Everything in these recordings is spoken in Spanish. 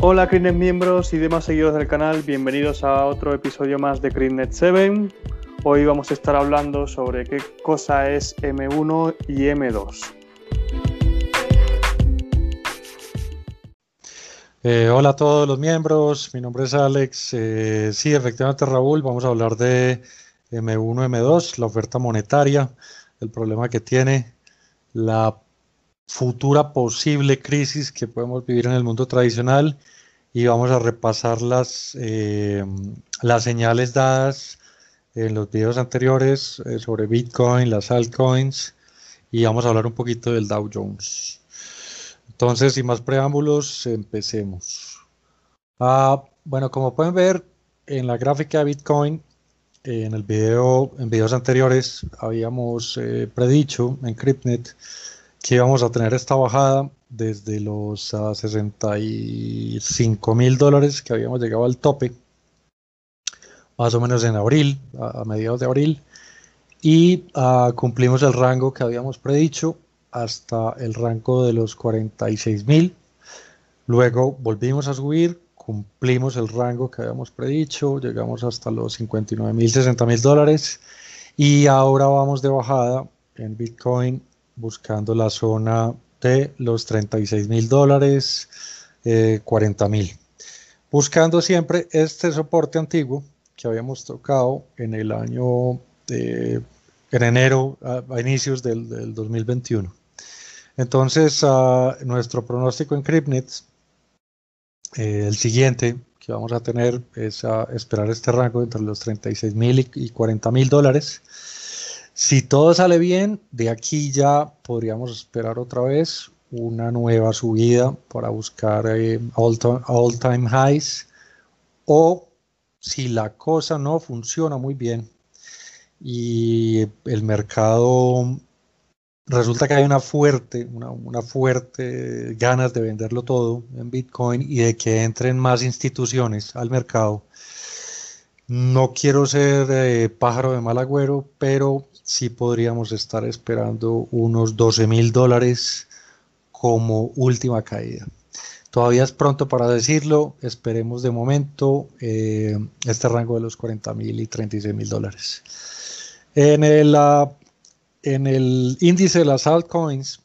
Hola CRINET miembros y demás seguidores del canal, bienvenidos a otro episodio más de CRINET 7. Hoy vamos a estar hablando sobre qué cosa es M1 y M2. Eh, hola a todos los miembros, mi nombre es Alex. Eh, sí, efectivamente Raúl, vamos a hablar de M1, M2, la oferta monetaria, el problema que tiene, la futura posible crisis que podemos vivir en el mundo tradicional y vamos a repasar las, eh, las señales dadas en los videos anteriores eh, sobre Bitcoin, las altcoins y vamos a hablar un poquito del Dow Jones. Entonces, sin más preámbulos, empecemos. Ah, bueno, como pueden ver en la gráfica de Bitcoin, en el video, en videos anteriores habíamos eh, predicho en CryptNet que íbamos a tener esta bajada desde los 65 mil dólares que habíamos llegado al tope, más o menos en abril, a, mediados de abril, y uh, cumplimos el rango que habíamos predicho hasta el rango de los 46 mil. Luego volvimos a subir, cumplimos el rango que habíamos predicho, llegamos hasta los 59 mil, 60 mil dólares y ahora vamos de bajada en Bitcoin buscando la zona de los 36 mil dólares, 40 eh, mil. Buscando siempre este soporte antiguo que habíamos tocado en el año, de, en enero, a, inicios del, 2021. Entonces, nuestro pronóstico en CryptNet, eh, el siguiente que vamos a tener es a esperar este rango entre los 36 mil y 40 mil dólares. Si todo sale bien, de aquí ya podríamos esperar otra vez una nueva subida para buscar eh, all, time highs o si la cosa no funciona muy bien y el mercado resulta que hay una fuerte, una, fuerte ganas de venderlo todo en Bitcoin y de que entren más instituciones al mercado. No quiero ser eh, pájaro de mal agüero, pero sí podríamos estar esperando unos 12 mil dólares como última caída. Todavía es pronto para decirlo, esperemos de momento eh, este rango de los 40 mil y 36 mil dólares. En el, ah, en el índice de las altcoins,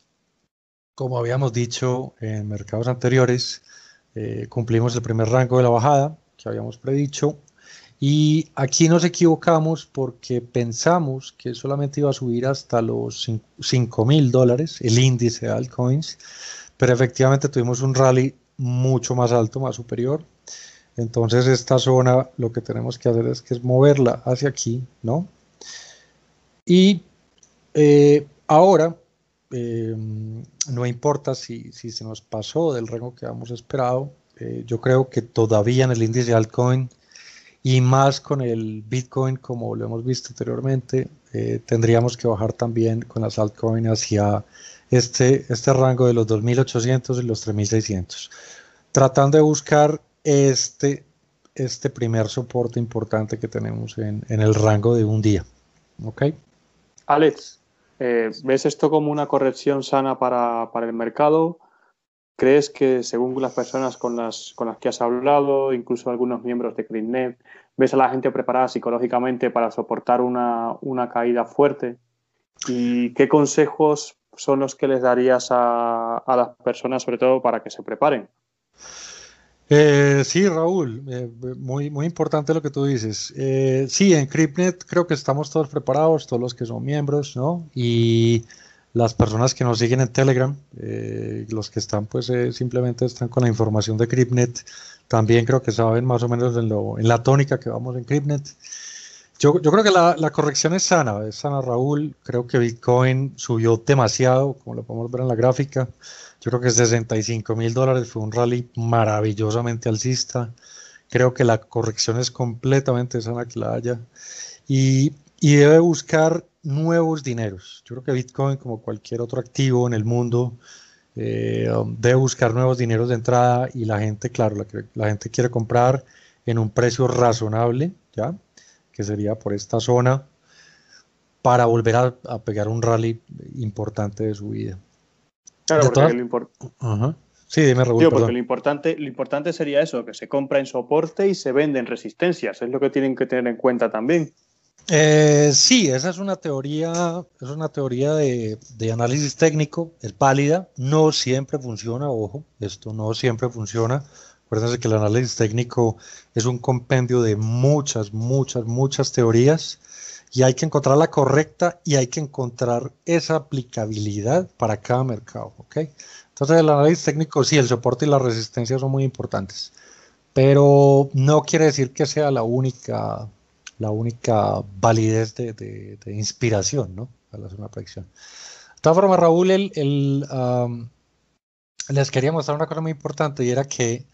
como habíamos dicho en mercados anteriores, eh, cumplimos el primer rango de la bajada que habíamos predicho y aquí nos equivocamos porque pensamos que solamente iba a subir hasta los 5 mil dólares el índice de altcoins, pero efectivamente tuvimos un rally mucho más alto, más superior. Entonces esta zona lo que tenemos que hacer es moverla hacia aquí, ¿no? Y eh, ahora, eh, no importa si, si, se nos pasó del rango que habíamos esperado, eh, yo creo que todavía en el índice de altcoin y más con el Bitcoin, como lo hemos visto anteriormente, eh, tendríamos que bajar también con las altcoins hacia este, este rango de los 2.800 y los 3.600, tratando de buscar este, este primer soporte importante que tenemos en, en el rango de un día. ¿Ok? Alex, eh, ¿ves esto como una corrección sana para, para el mercado? ¿Crees que según las personas con las, con las que has hablado, incluso algunos miembros de CleanNet, ves a la gente preparada psicológicamente para soportar una, caída fuerte? ¿Y qué consejos son los que les darías a, las personas, sobre todo para que se preparen? Eh, sí, Raúl, eh, muy, muy importante lo que tú dices. Eh, sí, en CryptNet creo que estamos todos preparados, todos los que son miembros, ¿no? Y las personas que nos siguen en Telegram, eh, los que están pues eh, simplemente están con la información de CryptNet, también creo que saben más o menos en, lo, en la tónica que vamos en CryptNet. Yo, yo creo que la, la, corrección es sana, es sana Raúl, creo que Bitcoin subió demasiado, como lo podemos ver en la gráfica, yo creo que 65 mil dólares fue un rally maravillosamente alcista, creo que la corrección es completamente sana que la haya. Y, y debe buscar nuevos dineros. Yo creo que Bitcoin, como cualquier otro activo en el mundo, eh, debe buscar nuevos dineros de entrada y la gente, claro, la, la, gente quiere comprar en un precio razonable, ¿ya? Que sería por esta zona para volver a, pegar un rally importante de su vida. Claro, porque lo, Sí, dime, Raúl. porque lo importante, lo importante sería eso, que se compra en soporte y se vende en resistencias. Es lo que tienen que tener en cuenta también. Eh, sí, esa es una teoría, es una teoría de, análisis técnico, es válida, no siempre funciona, ojo, esto no siempre funciona. Acuérdense que el análisis técnico es un compendio de muchas, muchas, muchas teorías y hay que encontrar la correcta y hay que encontrar esa aplicabilidad para cada mercado, ¿ok? Entonces el análisis técnico, sí, el soporte y la resistencia son muy importantes, pero no quiere decir que sea la única la única validez de, inspiración, ¿no? Para hacer una predicción. De todas formas, Raúl, el, les quería mostrar una cosa muy importante y era que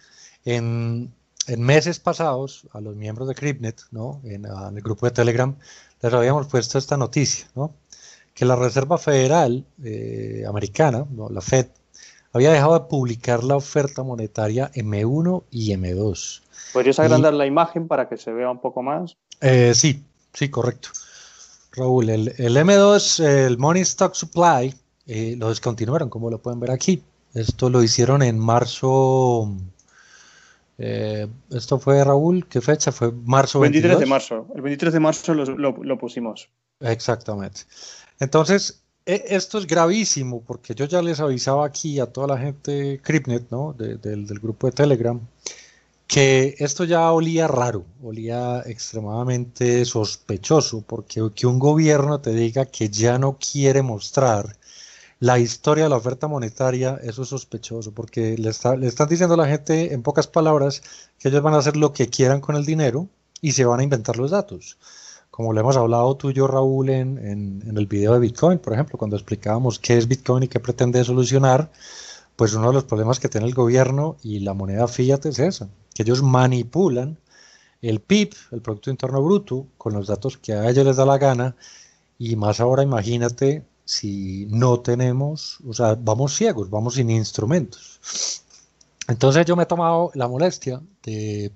en, meses pasados a los miembros de CryptNet, ¿no? En, el grupo de Telegram, les habíamos puesto esta noticia, ¿no? Que la Reserva Federal eh, Americana, la Fed, había dejado de publicar la oferta monetaria M1 y M2. ¿Podrías agrandar la imagen para que se vea un poco más? Eh, sí, sí, correcto. Raúl, el, M2, el Money Stock Supply, eh, lo descontinuaron, como lo pueden ver aquí. Esto lo hicieron en marzo. Eh, esto fue, Raúl, ¿qué fecha? Fue marzo 23 de marzo. El 23 de marzo lo, pusimos. Exactamente. Entonces, esto es gravísimo porque yo ya les avisaba aquí a toda la gente CryptNet, ¿no? del grupo de Telegram, que esto ya olía raro, olía extremadamente sospechoso, porque que un gobierno te diga que ya no quiere mostrar la historia de la oferta monetaria, eso es sospechoso, porque le, le están diciendo a la gente en pocas palabras que ellos van a hacer lo que quieran con el dinero y se van a inventar los datos. Como le hemos hablado tú y yo, Raúl, en, el video de Bitcoin, por ejemplo, cuando explicábamos qué es Bitcoin y qué pretende solucionar, pues uno de los problemas que tiene el gobierno y la moneda fiat es esa, que ellos manipulan el PIB, el Producto Interno Bruto, con los datos que a ellos les da la gana, y más ahora imagínate si no tenemos, o sea, vamos ciegos, vamos sin instrumentos. Entonces yo me he tomado la molestia de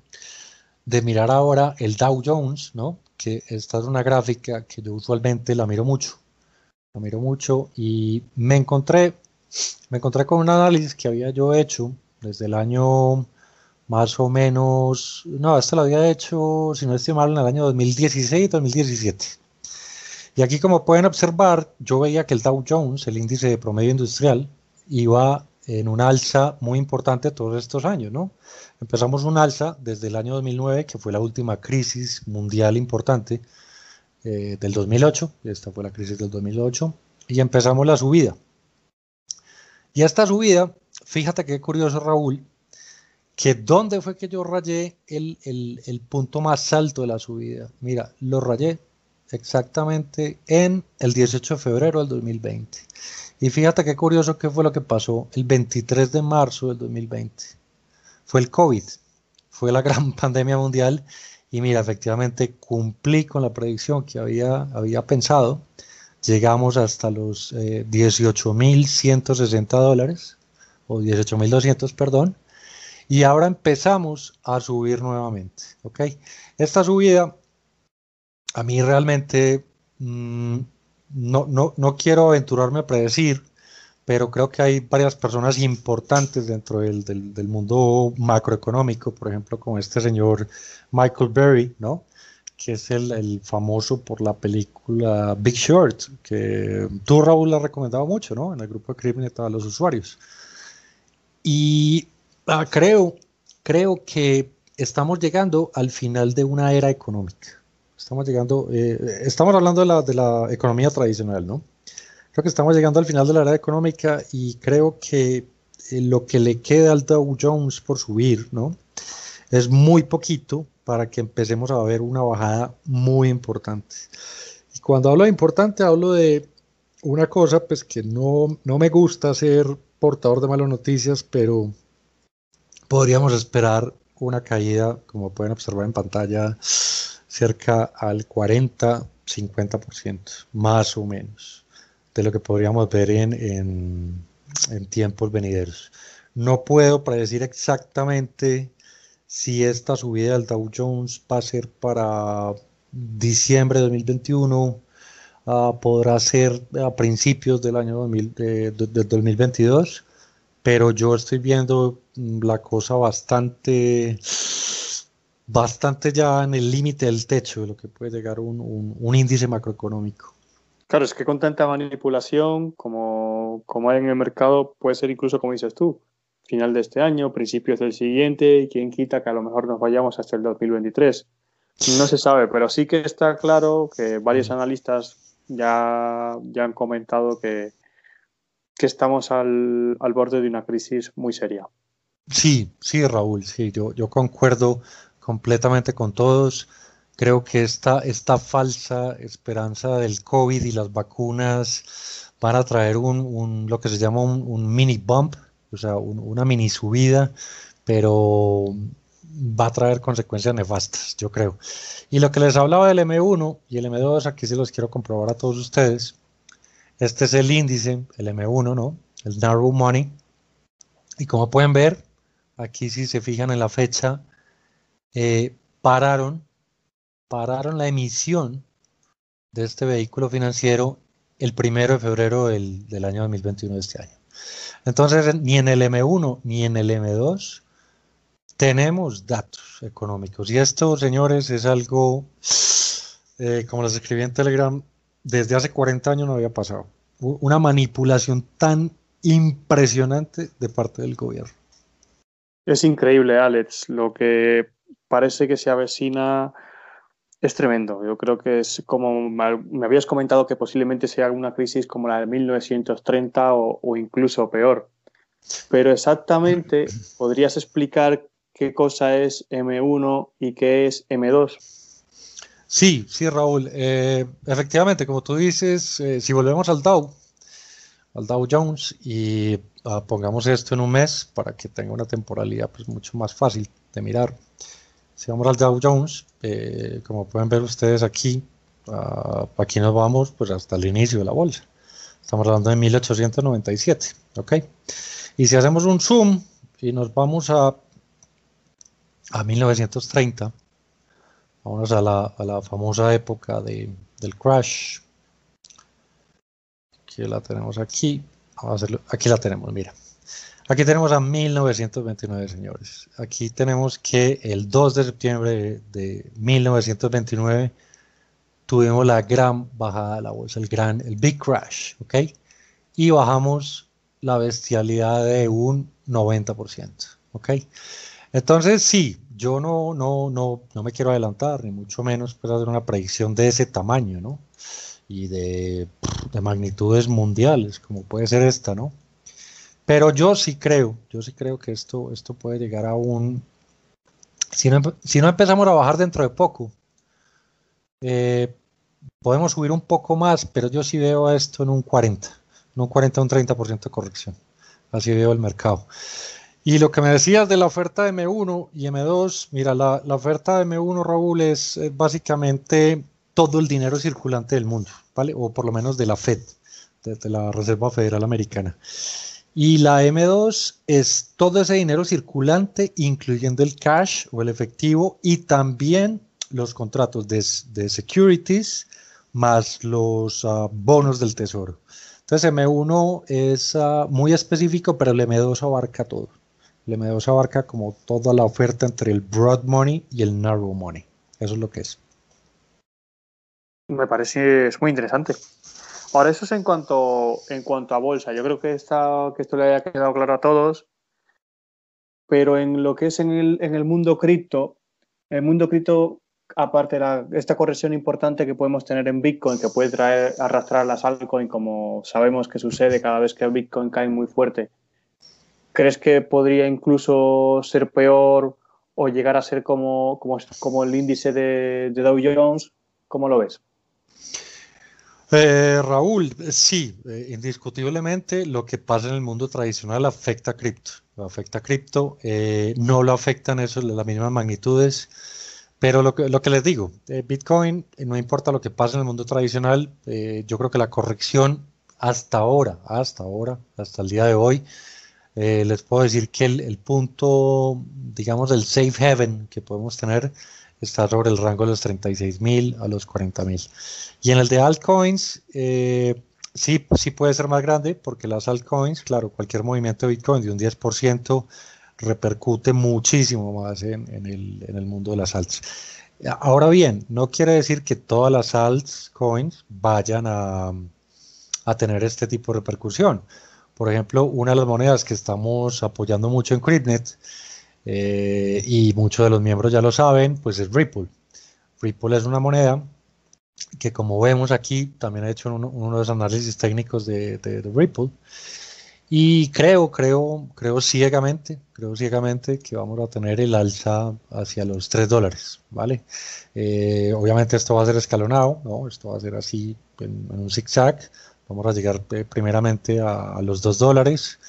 mirar ahora el Dow Jones, ¿no? Que esta es una gráfica que yo usualmente la miro mucho, la miro mucho y me encontré me encontré con un análisis que había yo hecho desde el año más o menos, no, esto lo había hecho, si no estoy mal, en el año 2016-2017. Y aquí como pueden observar, yo veía que el Dow Jones, el índice de promedio industrial, iba en una alza muy importante todos estos años, ¿no? Empezamos un alza desde el año 2009, que fue la última crisis mundial importante eh, del 2008, esta fue la crisis del 2008, y empezamos la subida. Y esta subida, fíjate qué curioso Raúl, que dónde fue que yo rayé el, el, punto más alto de la subida. Mira, lo rayé exactamente en el 18 de febrero del 2020. Y fíjate qué curioso qué fue lo que pasó el 23 de marzo del 2020. Fue el COVID, fue la gran pandemia mundial y mira, efectivamente cumplí con la predicción que había, había pensado llegamos hasta los 18.160 eh, dólares, o 18.200, perdón, y ahora empezamos a subir nuevamente, ¿ok? Esta subida, a mí realmente mm, no, no, no quiero aventurarme a predecir, pero creo que hay varias personas importantes dentro del, del, mundo macroeconómico, por ejemplo, como este señor Michael Berry, ¿no? que es el, famoso por la película Big Short, que tú, Raúl, la has recomendado mucho, ¿no? En el grupo de Crimen a los usuarios. Y ah, creo, creo que estamos llegando al final de una era económica. Estamos llegando, eh, estamos hablando de la, de la economía tradicional, ¿no? Creo que estamos llegando al final de la era económica y creo que eh, lo que le queda al Dow Jones por subir, ¿no? Es muy poquito para que empecemos a ver una bajada muy importante. Y cuando hablo de importante, hablo de una cosa, pues que no, no me gusta ser portador de malas noticias, pero podríamos esperar una caída, como pueden observar en pantalla, cerca al 40-50%, más o menos, de lo que podríamos ver en, en, en tiempos venideros. No puedo predecir exactamente si esta subida del Dow Jones va a ser para diciembre de 2021, ah, podrá ser a principios del año 2022, pero yo estoy viendo mm, la cosa bastante, bastante ya en el límite del techo de lo que puede llegar un, un, índice macroeconómico. Claro, es que con tanta manipulación como, como hay en el mercado, puede ser incluso, como dices tú, final de este año, principios del siguiente, y quien quita que a lo mejor nos vayamos hasta el 2023. No se sabe, pero sí que está claro que varios analistas ya, ya han comentado que, que estamos al, al, borde de una crisis muy seria. Sí, sí, Raúl, sí, yo, yo concuerdo completamente con todos. Creo que esta, esta falsa esperanza del COVID y las vacunas van a traer un, un lo que se llama un, mini bump, o sea, una mini subida, pero va a traer consecuencias nefastas, yo creo. Y lo que les hablaba del M1 y el M2, aquí se los quiero comprobar a todos ustedes. Este es el índice, el M1, ¿no? El Narrow Money. Y como pueden ver, aquí si se fijan en la fecha, eh, pararon, pararon la emisión de este vehículo financiero el primero de febrero del, del año 2021 de este año. Entonces, ni en el M1 ni en el M2 tenemos datos económicos. Y esto, señores, es algo, eh, como les escribí en Telegram, desde hace 40 años no había pasado. Una manipulación tan impresionante de parte del gobierno. Es increíble, Alex. Lo que parece que se avecina es tremendo. Yo creo que es como me habías comentado que posiblemente sea una crisis como la de 1930 o, incluso peor. Pero exactamente, ¿podrías explicar qué cosa es M1 y qué es M2? Sí, sí, Raúl. Eh, efectivamente, como tú dices, eh, si volvemos al Dow, al Dow Jones y ah, pongamos esto en un mes para que tenga una temporalidad pues, mucho más fácil de mirar. Si vamos al Dow Jones, eh, como pueden ver ustedes aquí, uh, aquí nos vamos pues hasta el inicio de la bolsa. Estamos hablando de 1897, ¿ok? Y si hacemos un zoom y nos vamos a, a 1930, vamos a la, a la famosa época de, del crash, aquí la tenemos aquí, aquí la tenemos, mira. Aquí tenemos a 1929, señores. Aquí tenemos que el 2 de septiembre de 1929 tuvimos la gran bajada de la bolsa, el gran, el big crash, ¿ok? Y bajamos la bestialidad de un 90%, ¿ok? Entonces, sí, yo no, no, no, no me quiero adelantar, ni mucho menos pues, hacer una predicción de ese tamaño, ¿no? Y de, de magnitudes mundiales, como puede ser esta, ¿no? Pero yo sí creo, yo sí creo que esto, esto puede llegar a un... Si no, si no empezamos a bajar dentro de poco, eh, podemos subir un poco más, pero yo sí veo esto en un 40, en un 40 un 30% de corrección. Así veo el mercado. Y lo que me decías de la oferta de M1 y M2, mira, la, la oferta de M1, Raúl, es, básicamente todo el dinero circulante del mundo, ¿vale? O por lo menos de la Fed, de la Reserva Federal Americana. Y la M2 es todo ese dinero circulante, incluyendo el cash o el efectivo y también los contratos de, securities más los ah, bonos del tesoro. Entonces M1 es ah, muy específico, pero el M2 abarca todo. El M2 abarca como toda la oferta entre el broad money y el narrow money. Eso es lo que es. Me parece es muy interesante. Ahora, eso es en cuanto, en cuanto a bolsa. Yo creo que, esta, que esto le haya quedado claro a todos. Pero en lo que es en el, en el mundo cripto, el mundo cripto, aparte de esta corrección importante que podemos tener en Bitcoin, que puede traer, arrastrar las altcoins, como sabemos que sucede cada vez que Bitcoin cae muy fuerte, ¿crees que podría incluso ser peor o llegar a ser como, como, como el índice de, de Dow Jones? ¿Cómo lo ves? Eh, Raúl, sí, eh, indiscutiblemente lo que pasa en el mundo tradicional afecta a cripto. Afecta a cripto, eh, no lo afectan eso las mismas magnitudes, pero lo que, lo que les digo, Bitcoin, no importa lo que pasa en el mundo tradicional, yo creo que la corrección hasta ahora, hasta ahora, hasta el día de hoy, les puedo decir que el, el punto, digamos, el safe haven que podemos tener está sobre el rango de los 36 mil a los 40 mil. Y en el de altcoins, eh, sí, sí puede ser más grande porque las altcoins, claro, cualquier movimiento de Bitcoin de un 10% repercute muchísimo más en, el, en el mundo de las alts. Ahora bien, no quiere decir que todas las altcoins vayan a, a tener este tipo de repercusión. Por ejemplo, una de las monedas que estamos apoyando mucho en CryptNet eh, y muchos de los miembros ya lo saben, pues es Ripple. Ripple es una moneda que como vemos aquí, también he hecho uno, de los análisis técnicos de, Ripple. Y creo, creo, creo ciegamente, creo ciegamente que vamos a tener el alza hacia los 3 dólares, ¿vale? Eh, obviamente esto va a ser escalonado, ¿no? Esto va a ser así en, un zigzag. Vamos a llegar eh, primeramente a, los 2 dólares,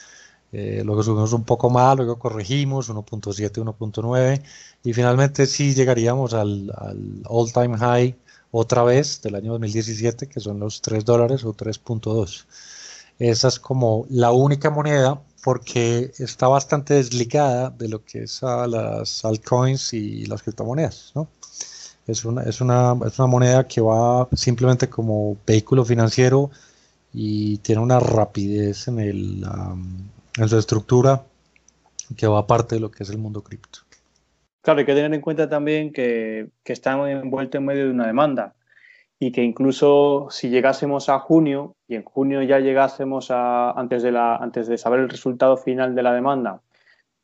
eh, luego subimos un poco más, luego corregimos 1.7, 1.9 y finalmente sí llegaríamos al, al all-time high otra vez del año 2017, que son los 3 dólares o 3.2. Esa es como la única moneda porque está bastante desligada de lo que es a las altcoins y las criptomonedas, ¿no? Es una, es, una, es una moneda que va simplemente como vehículo financiero y tiene una rapidez en, el, en su estructura que va aparte de lo que es el mundo cripto. Claro, hay que tener en cuenta también que, que estamos envueltos en medio de una demanda y que incluso si llegásemos a junio y en junio ya llegásemos a, antes, de la, antes de saber el resultado final de la demanda,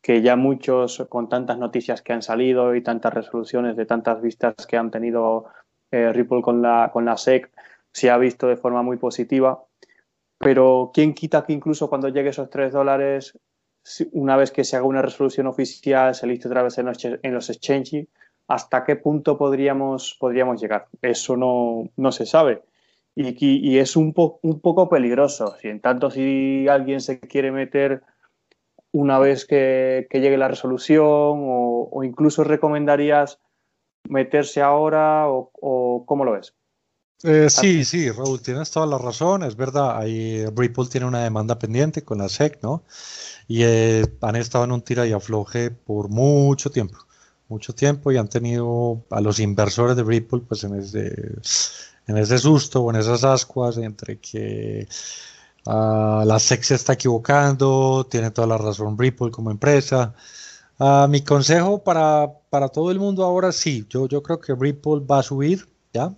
que ya muchos, con tantas noticias que han salido y tantas resoluciones de tantas vistas que han tenido eh, Ripple con la, con la SEC, se ha visto de forma muy positiva. Pero ¿quién quita que incluso cuando llegue esos 3 dólares una vez que se haga una resolución oficial, se liste otra vez en los, en los exchanges, ¿hasta qué punto podríamos, podríamos llegar? Eso no, no se sabe. Y, y es un, un, poco peligroso. Si en tanto si alguien se quiere meter una vez que, llegue la resolución o, o, incluso recomendarías meterse ahora o, o cómo lo ves? Eh, sí, sí, Raúl, tienes toda la razón, es verdad, ahí Ripple tiene una demanda pendiente con la SEC, ¿no? y eh, han estado en un tira y afloje por mucho tiempo, mucho tiempo y han tenido a los inversores de Ripple pues en ese, en ese susto o en esas ascuas entre que uh, la SEC se está equivocando, tiene toda la razón Ripple como empresa. Uh, mi consejo para, para todo el mundo ahora sí, yo, yo creo que Ripple va a subir, ¿ya?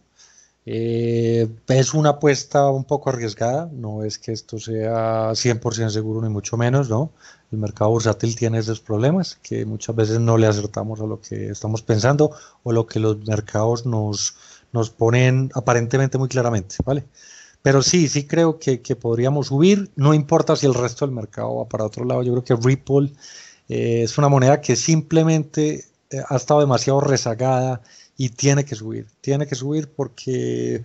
Eh, es una apuesta un poco arriesgada, no es que esto sea 100% seguro ni mucho menos, ¿no? El mercado bursátil tiene esos problemas que muchas veces no le acertamos a lo que estamos pensando o lo que los mercados nos, nos ponen aparentemente muy claramente, ¿vale? Pero sí, sí creo que, podríamos subir, no importa si el resto del mercado va para otro lado, yo creo que Ripple eh, es una moneda que simplemente eh, ha estado demasiado rezagada y tiene que subir, tiene que subir porque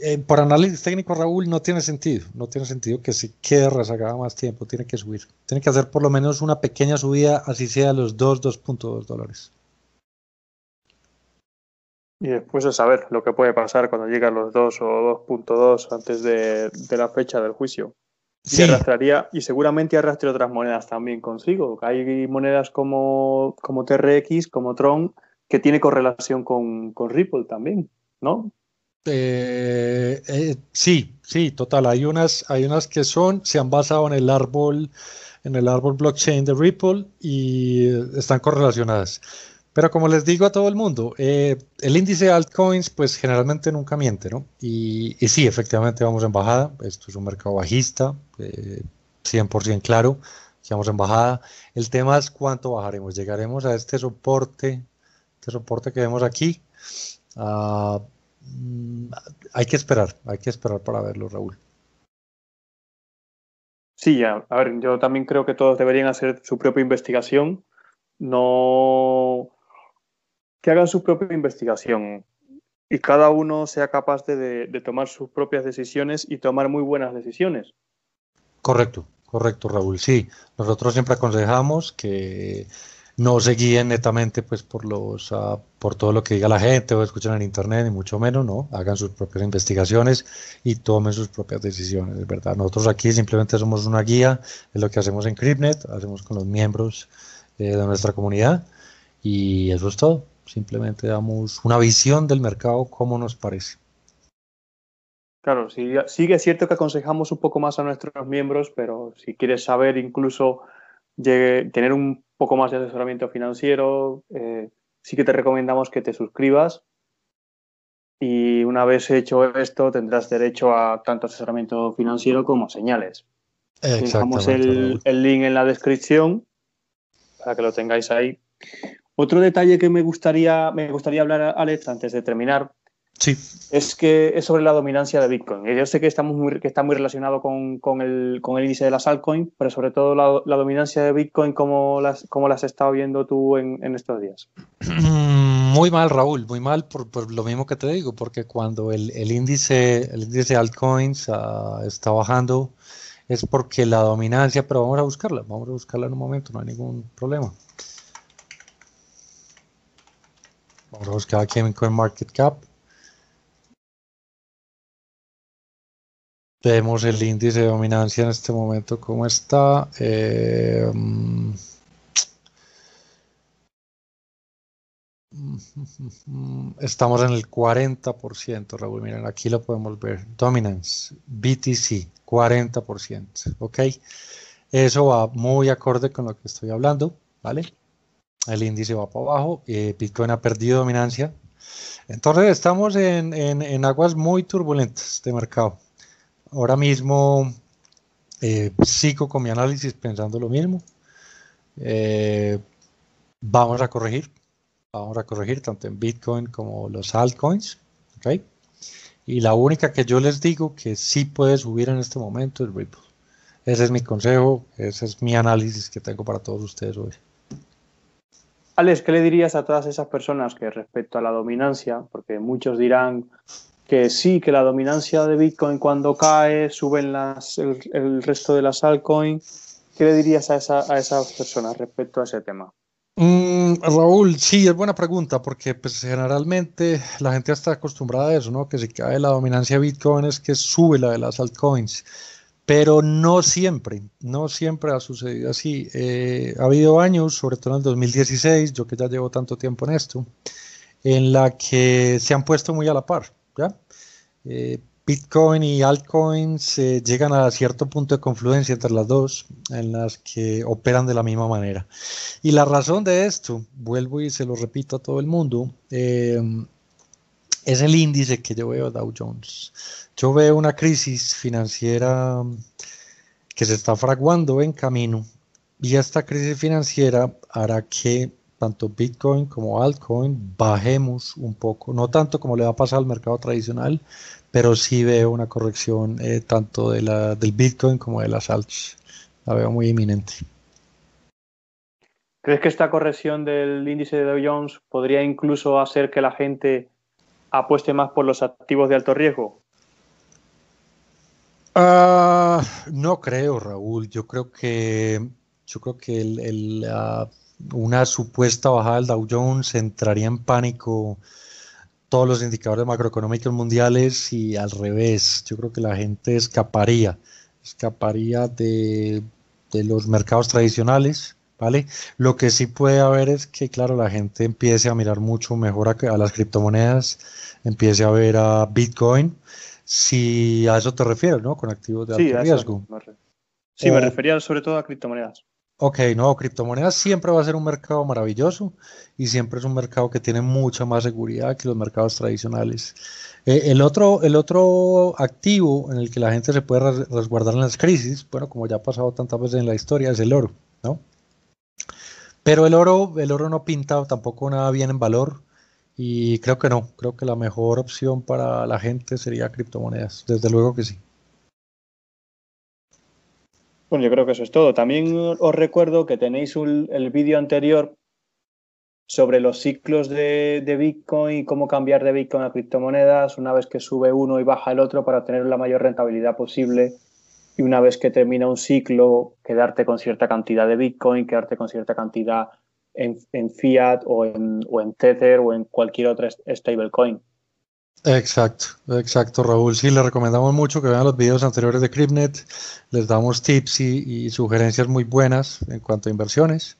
eh, por análisis técnico, Raúl, no tiene sentido, no tiene sentido que se quede rezagada más tiempo, tiene que subir, tiene que hacer por lo menos una pequeña subida, así sea los 2, 2.2 dólares. Y después de saber lo que puede pasar cuando llegan los 2 o 2.2 antes de, la fecha del juicio. Y arrastraría, y seguramente arrastre otras monedas también consigo. Hay monedas como, como TRX, como Tron, que tiene correlación con, Ripple también, ¿no? Eh, eh, sí, sí, total. Hay unas, hay unas que son, se han basado en el árbol, en el árbol blockchain de Ripple y están correlacionadas. Pero como les digo a todo el mundo, eh, el índice de altcoins, pues generalmente nunca miente, ¿no? Y, y, sí, efectivamente vamos en bajada. Esto es un mercado bajista, 100% claro, que vamos en bajada. El tema es cuánto bajaremos. Llegaremos a este soporte este soporte que vemos aquí. Ah, mm, hay que esperar, hay que esperar para verlo, Raúl. Sí, a, ver, yo también creo que todos deberían hacer su propia investigación, no que hagan su propia investigación y cada uno sea capaz de, de tomar sus propias decisiones y tomar muy buenas decisiones. Correcto, correcto, Raúl. Sí, nosotros siempre aconsejamos que no se guíen netamente pues por los uh, por todo lo que diga la gente o escuchen en internet ni mucho menos no hagan sus propias investigaciones y tomen sus propias decisiones verdad. Nosotros aquí simplemente somos una guía de lo que hacemos en Cryptnet hacemos con los miembros eh, de nuestra comunidad y eso es todo. Simplemente damos una visión del mercado como nos parece. Claro, sí, sí cierto que aconsejamos un poco más a nuestros miembros, pero si quieres saber incluso tener un poco más de asesoramiento financiero, eh, sí que te recomendamos que te suscribas y una vez hecho esto tendrás derecho a tanto asesoramiento financiero como señales. Dejamos el, el, link en la descripción para que lo tengáis ahí. Otro detalle que me gustaría, me gustaría hablar, Alex, antes de terminar, Sí. Es que es sobre la dominancia de Bitcoin. Yo sé que, estamos muy, que está muy relacionado con, el, índice de las altcoins, pero sobre todo la, dominancia de Bitcoin, ¿cómo las, cómo las has estado viendo tú en, estos días? Muy mal, Raúl, muy mal por, lo mismo que te digo, porque cuando el, índice, el índice de altcoins ah, está bajando es porque la dominancia, pero vamos a buscarla, vamos a buscarla en un momento, no hay ningún problema. Vamos a buscar aquí en CoinMarketCap. Vemos el índice de dominancia en este momento, cómo está. Eh, mm, estamos en el 40%, Raúl. Miren, aquí lo podemos ver. Dominance, BTC, 40%. ¿Ok? Eso va muy acorde con lo que estoy hablando, ¿vale? El índice va para abajo. Eh, Bitcoin ha perdido dominancia. Entonces estamos en, en aguas muy turbulentas de mercado. Ahora mismo eh, sigo con mi análisis pensando lo mismo. Eh, vamos a corregir. Vamos a corregir tanto en Bitcoin como los altcoins. Y la única que yo les digo que sí puede subir en este momento es Ripple. Ese es mi consejo, ese es mi análisis que tengo para todos ustedes hoy. Alex, ¿qué le dirías a todas esas personas que respecto a la dominancia, porque muchos dirán, que sí, que la dominancia de Bitcoin cuando cae, suben las, el, resto de las altcoins. ¿Qué le dirías a, esa, a esas personas respecto a ese tema? Mm, Raúl, sí, es buena pregunta, porque pues, generalmente la gente está acostumbrada a eso, ¿no? Que si cae la dominancia de Bitcoin es que sube la de las altcoins. Pero no siempre, no siempre ha sucedido así. Eh, ha habido años, sobre todo en el 2016, yo que ya llevo tanto tiempo en esto, en la que se han puesto muy a la par. Eh, Bitcoin y altcoins eh, llegan a cierto punto de confluencia entre las dos, en las que operan de la misma manera. Y la razón de esto, vuelvo y se lo repito a todo el mundo, eh, es el índice que yo veo Dow Jones. Yo veo una crisis financiera que se está fraguando en camino y esta crisis financiera hará que tanto Bitcoin como altcoin bajemos un poco, no tanto como le va a pasar al mercado tradicional, pero sí veo una corrección eh, tanto de la, del Bitcoin como de las alts. La veo muy inminente. ¿Crees que esta corrección del índice de Dow Jones podría incluso hacer que la gente apueste más por los activos de alto riesgo? Ah, no creo, Raúl. Yo creo que yo creo que el, una supuesta bajada del Dow Jones entraría en pánico todos los indicadores macroeconómicos mundiales y al revés, yo creo que la gente escaparía, escaparía de, los mercados tradicionales, ¿vale? Lo que sí puede haber es que, claro, la gente empiece a mirar mucho mejor a, las criptomonedas, empiece a ver a Bitcoin, si a eso te refieres, ¿no? Con activos de alto riesgo. sí, me refería sobre todo a criptomonedas. Ok, no, criptomonedas siempre va a ser un mercado maravilloso y siempre es un mercado que tiene mucha más seguridad que los mercados tradicionales. Eh, el, otro, el otro activo en el que la gente se puede resguardar en las crisis, bueno, como ya ha pasado tantas veces en la historia, es el oro, ¿no? Pero el oro, el oro no pinta tampoco nada bien en valor y creo que no, creo que la mejor opción para la gente sería criptomonedas, desde luego que sí. Bueno, yo creo que eso es todo. También os recuerdo que tenéis el vídeo anterior sobre los ciclos de, Bitcoin y cómo cambiar de Bitcoin a criptomonedas una vez que sube uno y baja el otro para tener la mayor rentabilidad posible y una vez que termina un ciclo quedarte con cierta cantidad de Bitcoin, quedarte con cierta cantidad en, fiat o en, o en Tether o en cualquier otra stablecoin. Exacto, exacto, Raúl. Sí, le recomendamos mucho que vean los videos anteriores de CryptNet. Les damos tips y, sugerencias muy buenas en cuanto a inversiones.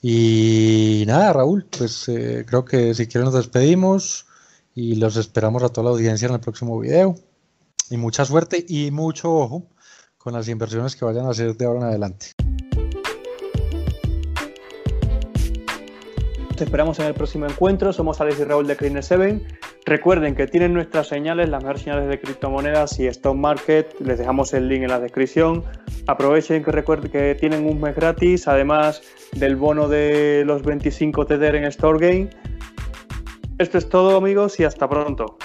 Y nada, Raúl, pues eh, creo que si quieren nos despedimos y los esperamos a toda la audiencia en el próximo video. Y mucha suerte y mucho ojo con las inversiones que vayan a hacer de ahora en adelante. Te esperamos en el próximo encuentro. Somos Alex y Raúl de Cleaner 7. Recuerden que tienen nuestras señales, las mejores señales de criptomonedas y stock market. Les dejamos el link en la descripción. Aprovechen que recuerden que tienen un mes gratis, además del bono de los 25 Tether en Store Game. Esto es todo, amigos, y hasta pronto.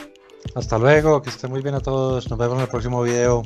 Hasta luego, que esté muy bien a todos. Nos vemos en el próximo video.